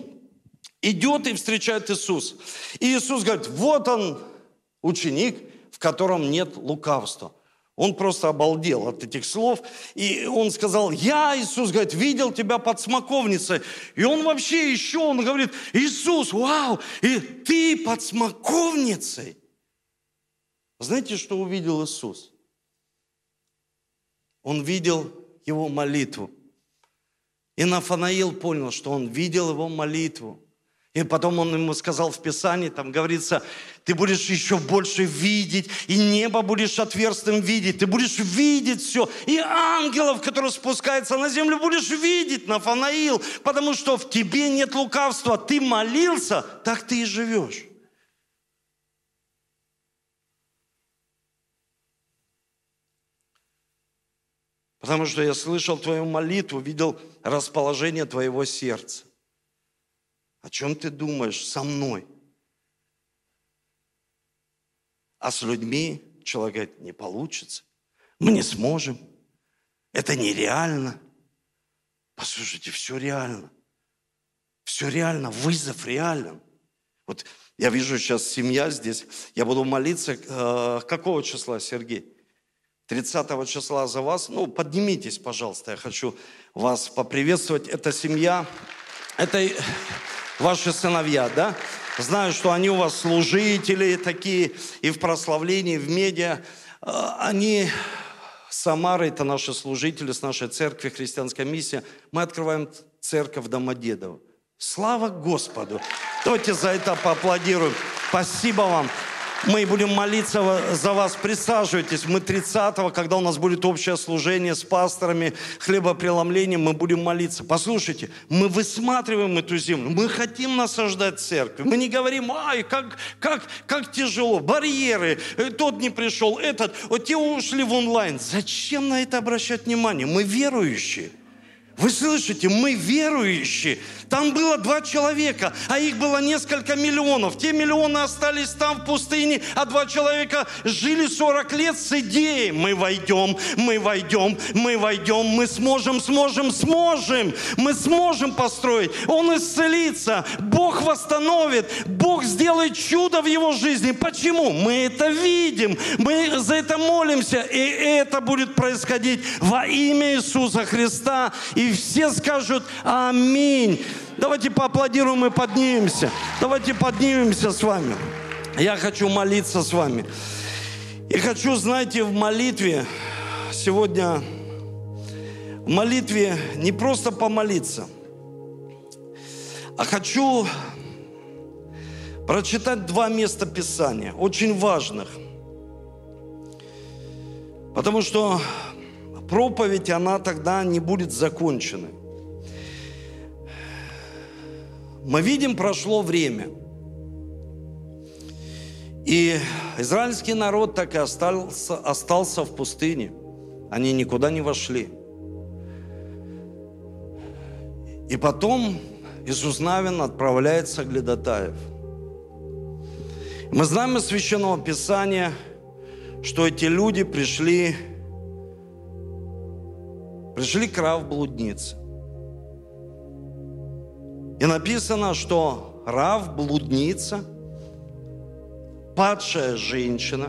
Speaker 1: идет и встречает Иисус. И Иисус говорит, вот он, ученик, в котором нет лукавства. Он просто обалдел от этих слов. И он сказал, я, Иисус, говорит, видел тебя под смоковницей. И он вообще еще, он говорит, Иисус, вау, и ты под смоковницей. Знаете, что увидел Иисус? Он видел его молитву. И Нафанаил понял, что он видел его молитву. И потом он ему сказал в Писании, там говорится, ты будешь еще больше видеть, и небо будешь отверстым видеть, ты будешь видеть все, и ангелов, которые спускаются на землю, будешь видеть, Нафанаил, потому что в тебе нет лукавства, ты молился, так ты и живешь. Потому что я слышал твою молитву, видел расположение твоего сердца. О чем ты думаешь со мной? А с людьми человек говорит, не получится. Мы не сможем. Это нереально. Послушайте, все реально. Все реально, вызов реален. Вот я вижу сейчас семья здесь. Я буду молиться. Э, какого числа, Сергей? 30 числа за вас. Ну, поднимитесь, пожалуйста. Я хочу вас поприветствовать. Это семья. Это ваши сыновья, да? Знаю, что они у вас служители такие и в прославлении, и в медиа. А, они Самары, это наши служители с нашей церкви, христианская миссия. Мы открываем церковь Домодедово. Слава Господу! Давайте за это поаплодируем. Спасибо вам. Мы будем молиться за вас. Присаживайтесь. Мы 30-го, когда у нас будет общее служение с пасторами, хлебопреломлением, мы будем молиться. Послушайте, мы высматриваем эту землю. Мы хотим насаждать церковь. Мы не говорим, ай, как, как, как тяжело. Барьеры. Э, тот не пришел, этот. Вот те ушли в онлайн. Зачем на это обращать внимание? Мы верующие. Вы слышите, мы верующие. Там было два человека, а их было несколько миллионов. Те миллионы остались там в пустыне, а два человека жили 40 лет с идеей. Мы войдем, мы войдем, мы войдем, мы сможем, сможем, сможем. Мы сможем построить. Он исцелится, Бог восстановит, Бог сделает чудо в его жизни. Почему? Мы это видим, мы за это молимся, и это будет происходить во имя Иисуса Христа. И все скажут Аминь. Давайте поаплодируем и поднимемся. Давайте поднимемся с вами. Я хочу молиться с вами. И хочу, знаете, в молитве сегодня, в молитве не просто помолиться, а хочу прочитать два места Писания, очень важных. Потому что проповедь, она тогда не будет закончена. Мы видим, прошло время. И израильский народ так и остался, остался в пустыне. Они никуда не вошли. И потом Иисус Навин отправляется Глядатаев. Мы знаем из Священного Писания, что эти люди пришли, пришли к Рав. И написано, что Рав, блудница, падшая женщина,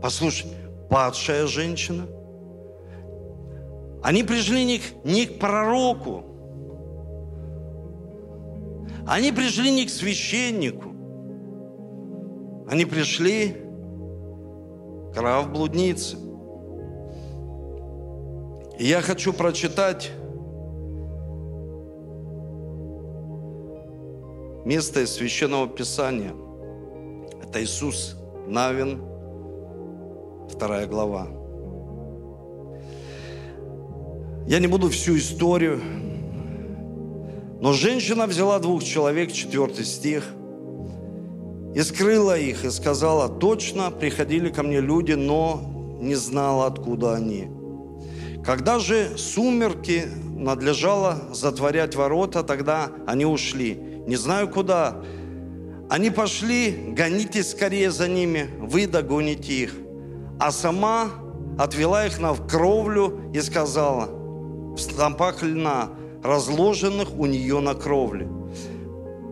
Speaker 1: послушай, падшая женщина, они пришли не к, не к пророку, они пришли не к священнику, они пришли к Рав блуднице. И я хочу прочитать место из Священного Писания. Это Иисус Навин, вторая глава. Я не буду всю историю, но женщина взяла двух человек, четвертый стих, и скрыла их, и сказала, точно приходили ко мне люди, но не знала, откуда они. Когда же сумерки надлежало затворять ворота, тогда они ушли – не знаю куда. Они пошли, гонитесь скорее за ними, вы догоните их. А сама отвела их на кровлю и сказала, в столпах льна, разложенных у нее на кровле.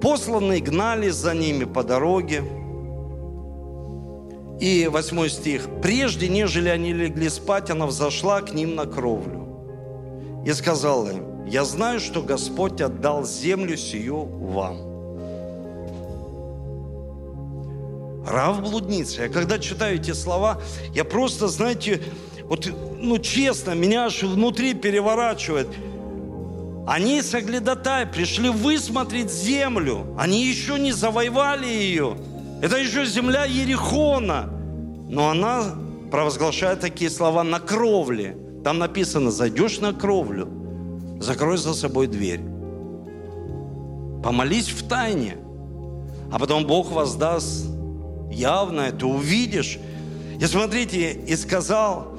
Speaker 1: Посланные гнали за ними по дороге. И восьмой стих. «Прежде, нежели они легли спать, она взошла к ним на кровлю и сказала им, я знаю, что Господь отдал землю сию вам. Рав блудница. Я когда читаю эти слова, я просто, знаете, вот, ну честно, меня аж внутри переворачивает. Они с Аглядотай пришли высмотреть землю. Они еще не завоевали ее. Это еще земля Ерихона. Но она провозглашает такие слова на кровле. Там написано, зайдешь на кровлю – закрой за собой дверь. Помолись в тайне, а потом Бог воздаст явно, ты увидишь. И смотрите, и сказал,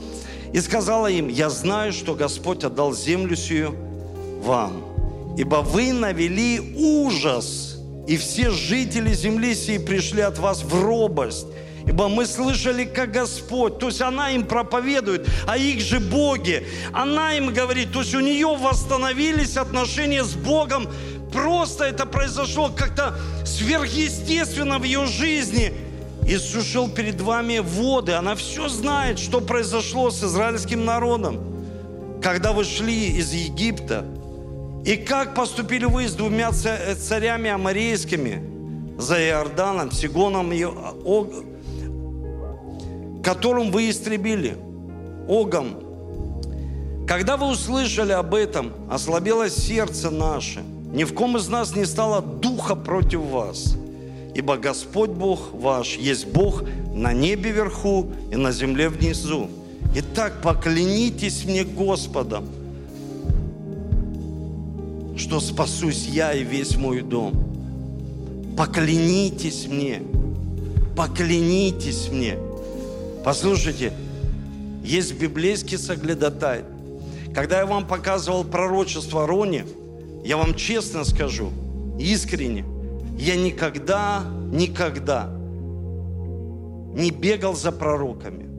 Speaker 1: и сказала им, я знаю, что Господь отдал землю сию вам, ибо вы навели ужас, и все жители земли сии пришли от вас в робость. Ибо мы слышали, как Господь, то есть она им проповедует, а их же боги. Она им говорит, то есть у нее восстановились отношения с Богом. Просто это произошло как-то сверхъестественно в ее жизни. Иисус перед вами воды. Она все знает, что произошло с израильским народом, когда вы шли из Египта. И как поступили вы с двумя царями амарейскими за Иорданом, Сигоном и которым вы истребили, Огом. Когда вы услышали об этом, ослабело сердце наше. Ни в ком из нас не стало духа против вас. ибо Господь Бог ваш есть Бог на небе вверху и на земле внизу. Итак, поклянитесь мне Господом, что спасусь я и весь мой дом. Поклянитесь мне, поклянитесь мне. Послушайте, есть библейский соглядатай. Когда я вам показывал пророчество Роне, я вам честно скажу, искренне, я никогда, никогда не бегал за пророками.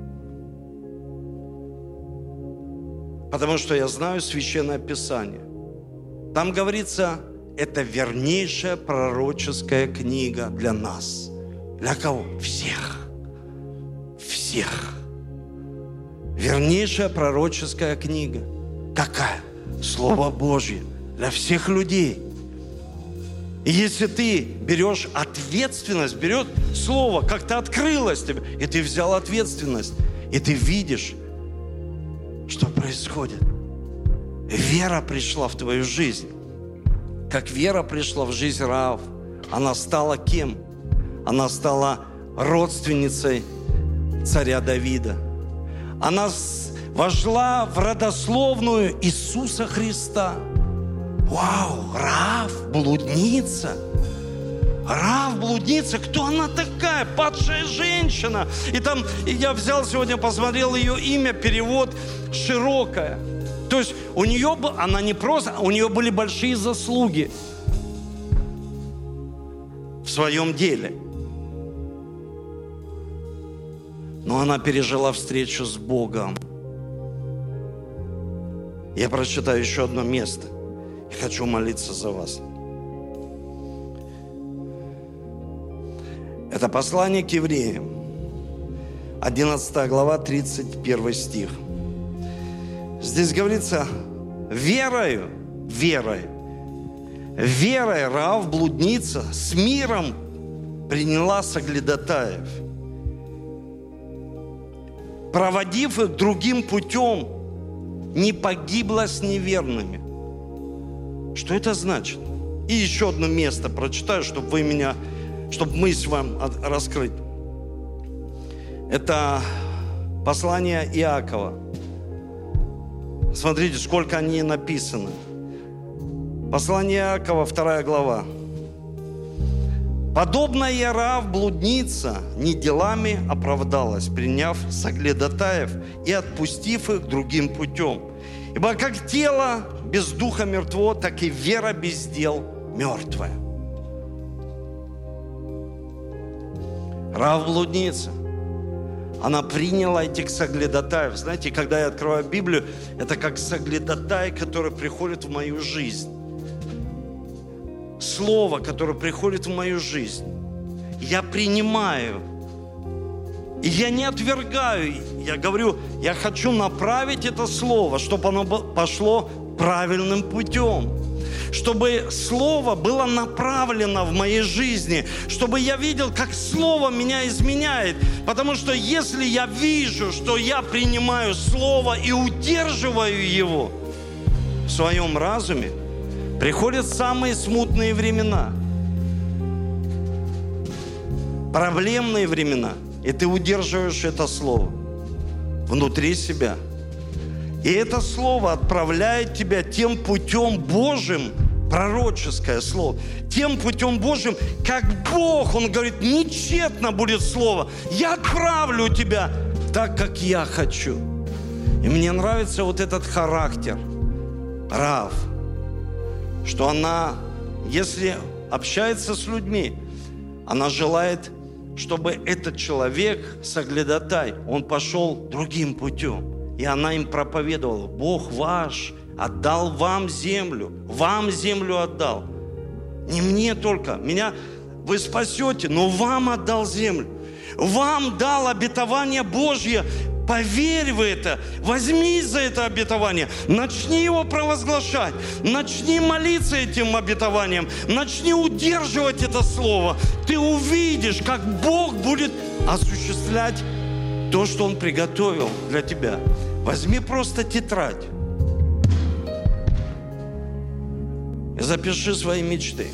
Speaker 1: Потому что я знаю священное писание. Там говорится, это вернейшая пророческая книга для нас. Для кого? Всех. Всех. Вернейшая пророческая книга. Какая? Слово Божье для всех людей. И если ты берешь ответственность, берет слово, как-то открылось тебе, и ты взял ответственность, и ты видишь, что происходит. Вера пришла в твою жизнь. Как вера пришла в жизнь Раав, она стала кем? Она стала родственницей царя Давида. Она вошла в родословную Иисуса Христа – Вау, Рав, блудница. Рав, блудница, кто она такая? Падшая женщина. И там я взял сегодня, посмотрел ее имя, перевод широкое. То есть у нее, она не просто, у нее были большие заслуги в своем деле. Но она пережила встречу с Богом. Я прочитаю еще одно место – и хочу молиться за вас. Это послание к евреям, 11 глава, 31 стих. Здесь говорится, верою, верой, верой Рав, блудница, с миром приняла соглядатаев, проводив их другим путем, не погибла с неверными. Что это значит? И еще одно место прочитаю, чтобы вы меня, чтобы мысль вам раскрыть. Это послание Иакова. Смотрите, сколько они написаны. Послание Иакова, вторая глава. Подобная Рав, блудница, не делами оправдалась, приняв соглядатаев и отпустив их другим путем. Ибо как тело без духа мертво, так и вера без дел мертвая. Рав блудница. Она приняла этих соглядатаев. Знаете, когда я открываю Библию, это как соглядатай, который приходит в мою жизнь. Слово, которое приходит в мою жизнь. Я принимаю и я не отвергаю, я говорю, я хочу направить это слово, чтобы оно пошло правильным путем чтобы Слово было направлено в моей жизни, чтобы я видел, как Слово меня изменяет. Потому что если я вижу, что я принимаю Слово и удерживаю его в своем разуме, приходят самые смутные времена, проблемные времена – и ты удерживаешь это слово внутри себя. И это слово отправляет тебя тем путем Божьим, пророческое слово, тем путем Божьим, как Бог, Он говорит, нечетно будет слово. Я отправлю тебя так, как я хочу. И мне нравится вот этот характер, Рав, что она, если общается с людьми, она желает чтобы этот человек, соглядатай, он пошел другим путем. И она им проповедовала, Бог ваш отдал вам землю, вам землю отдал. Не мне только, меня вы спасете, но вам отдал землю. Вам дал обетование Божье, Поверь в это, возьмись за это обетование, начни его провозглашать, начни молиться этим обетованием, начни удерживать это слово. Ты увидишь, как Бог будет осуществлять то, что Он приготовил для тебя. Возьми просто тетрадь и запиши свои мечты.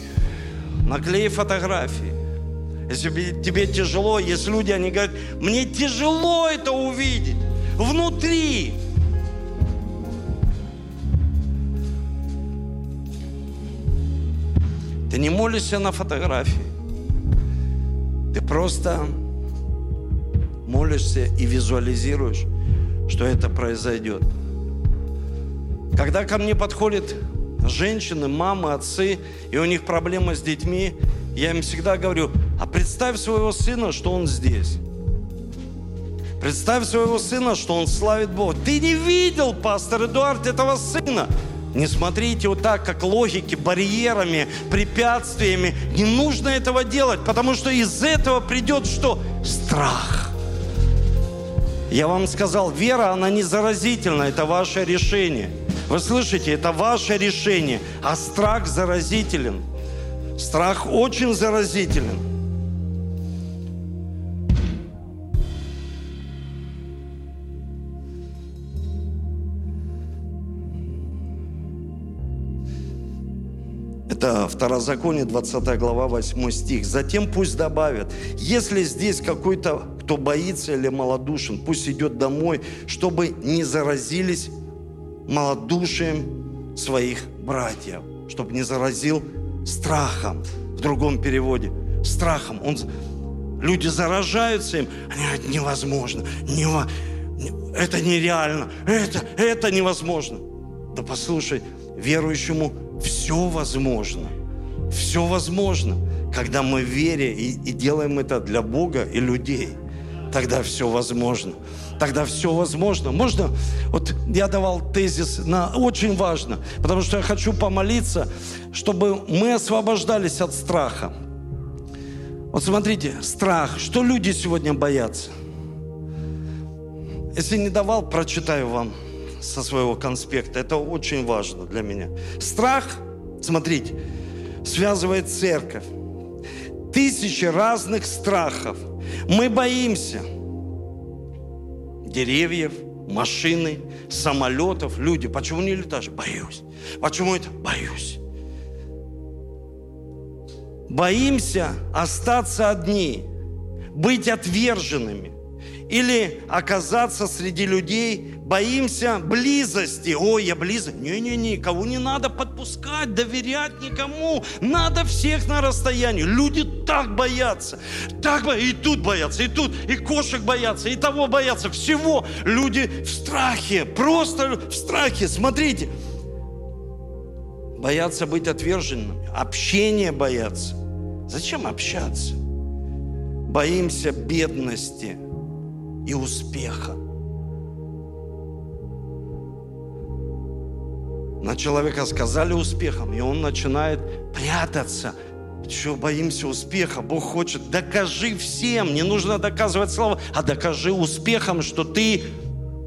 Speaker 1: Наклей фотографии. если тебе тяжело, есть люди, они говорят, мне тяжело это увидеть внутри. Ты не молишься на фотографии. Ты просто молишься и визуализируешь, что это произойдет. Когда ко мне подходят женщины, мамы, отцы, и у них проблемы с детьми, я им всегда говорю, а представь своего сына, что он здесь. Представь своего сына, что он славит Бога. Ты не видел, пастор Эдуард, этого сына. Не смотрите вот так, как логики, барьерами, препятствиями. Не нужно этого делать, потому что из этого придет что? Страх. Я вам сказал, вера, она не заразительна, это ваше решение. Вы слышите, это ваше решение, а страх заразителен. Страх очень заразителен. Это Второзаконие, 20 глава, 8 стих. Затем пусть добавят, если здесь какой-то, кто боится или малодушен, пусть идет домой, чтобы не заразились малодушием своих братьев, чтобы не заразил страхом, в другом переводе, страхом. Он, люди заражаются им, они невозможно, нево, это нереально, это, это невозможно. Да послушай, верующему все возможно. Все возможно, когда мы верим и, и делаем это для Бога и людей. Тогда все возможно. Тогда все возможно. Можно? Вот я давал тезис на очень важно, потому что я хочу помолиться, чтобы мы освобождались от страха. Вот смотрите, страх. Что люди сегодня боятся? Если не давал, прочитаю вам со своего конспекта. Это очень важно для меня. Страх, смотрите, связывает церковь. Тысячи разных страхов. Мы боимся деревьев, машины, самолетов, люди. Почему не летаешь? Боюсь. Почему это? Боюсь. Боимся остаться одни, быть отверженными или оказаться среди людей, боимся близости. Ой, я близок. Не-не-не, кого не надо подпускать, доверять никому. Надо всех на расстоянии. Люди так боятся. Так боятся. И тут боятся, и тут, и кошек боятся, и того боятся. Всего. Люди в страхе, просто в страхе. Смотрите. Боятся быть отверженными. Общение боятся. Зачем общаться? Боимся бедности – и успеха. На человека сказали успехом, и он начинает прятаться. Чего боимся успеха? Бог хочет, докажи всем, не нужно доказывать слова, а докажи успехом, что ты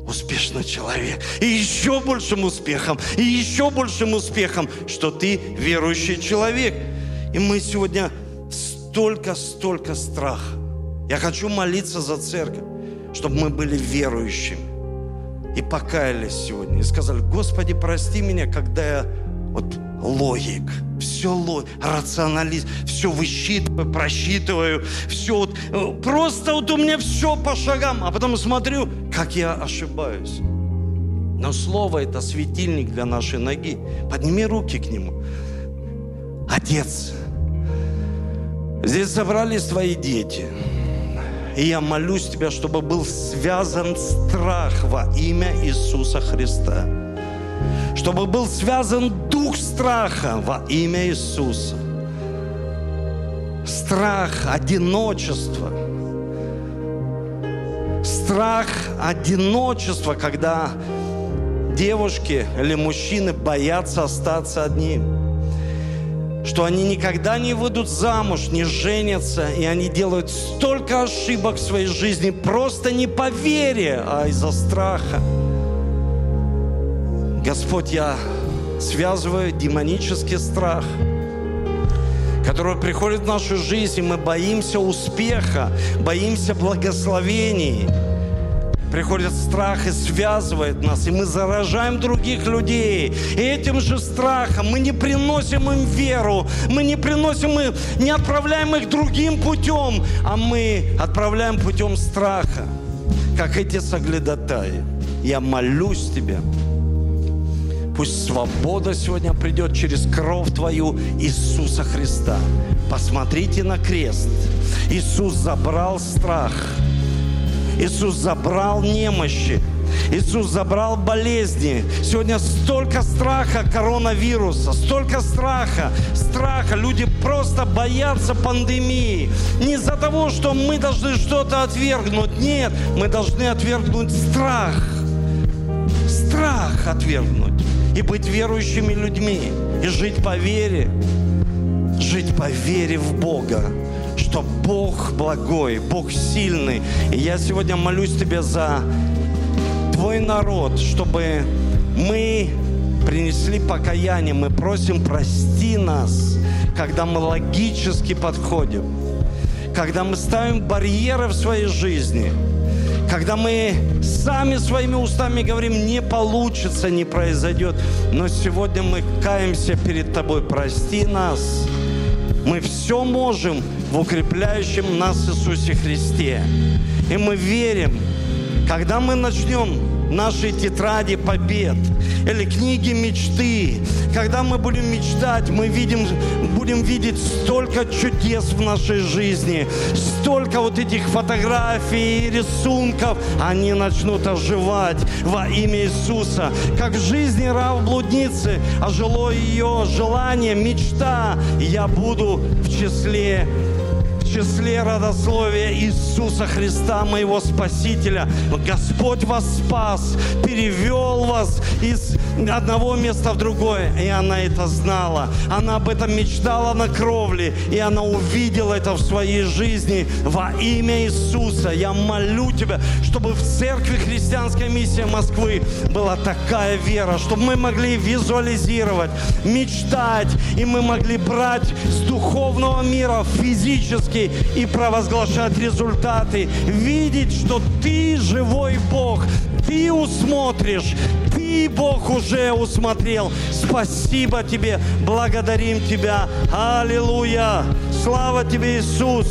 Speaker 1: успешный человек. И еще большим успехом, и еще большим успехом, что ты верующий человек. И мы сегодня столько, столько страха. Я хочу молиться за церковь чтобы мы были верующими и покаялись сегодня. И сказали, Господи, прости меня, когда я вот логик, все лог, рационалист, все высчитываю, просчитываю, все вот, э, просто вот у меня все по шагам, а потом смотрю, как я ошибаюсь. Но Слово – это светильник для нашей ноги. Подними руки к Нему. Отец, здесь собрались твои дети – и я молюсь Тебя, чтобы был связан страх во имя Иисуса Христа. Чтобы был связан дух страха во имя Иисуса. Страх, одиночество. Страх, одиночество, когда девушки или мужчины боятся остаться одним что они никогда не выйдут замуж, не женятся, и они делают столько ошибок в своей жизни просто не по вере, а из-за страха. Господь, я связываю демонический страх, который приходит в нашу жизнь, и мы боимся успеха, боимся благословений, приходит страх и связывает нас, и мы заражаем других людей. И этим же страхом мы не приносим им веру, мы не приносим им, не отправляем их другим путем, а мы отправляем путем страха, как эти соглядатаи. Я молюсь Тебе, Пусть свобода сегодня придет через кровь Твою Иисуса Христа. Посмотрите на крест. Иисус забрал страх. Иисус забрал немощи. Иисус забрал болезни. Сегодня столько страха коронавируса, столько страха, страха. Люди просто боятся пандемии. Не из-за того, что мы должны что-то отвергнуть. Нет, мы должны отвергнуть страх. Страх отвергнуть. И быть верующими людьми. И жить по вере. Жить по вере в Бога что Бог благой, Бог сильный. И я сегодня молюсь Тебе за Твой народ, чтобы мы принесли покаяние, мы просим прости нас, когда мы логически подходим, когда мы ставим барьеры в своей жизни, когда мы сами своими устами говорим, не получится, не произойдет, но сегодня мы каемся перед Тобой, прости нас. Мы все можем в укрепляющем нас Иисусе Христе. И мы верим, когда мы начнем нашей тетради побед или книги мечты. Когда мы будем мечтать, мы видим, будем видеть столько чудес в нашей жизни, столько вот этих фотографий и рисунков, они начнут оживать во имя Иисуса. Как в жизни рав блудницы ожило ее желание, мечта, я буду в числе числе родословия Иисуса Христа, моего Спасителя. Господь вас спас, перевел вас из одного места в другое. И она это знала. Она об этом мечтала на кровле. И она увидела это в своей жизни во имя Иисуса. Я молю Тебя, чтобы в церкви христианской миссии Москвы была такая вера, чтобы мы могли визуализировать, мечтать, и мы могли брать с духовного мира физически и провозглашать результаты, видеть, что ты живой Бог, ты усмотришь, ты, Бог, уже усмотрел. Спасибо тебе, благодарим тебя. Аллилуйя. Слава тебе, Иисус.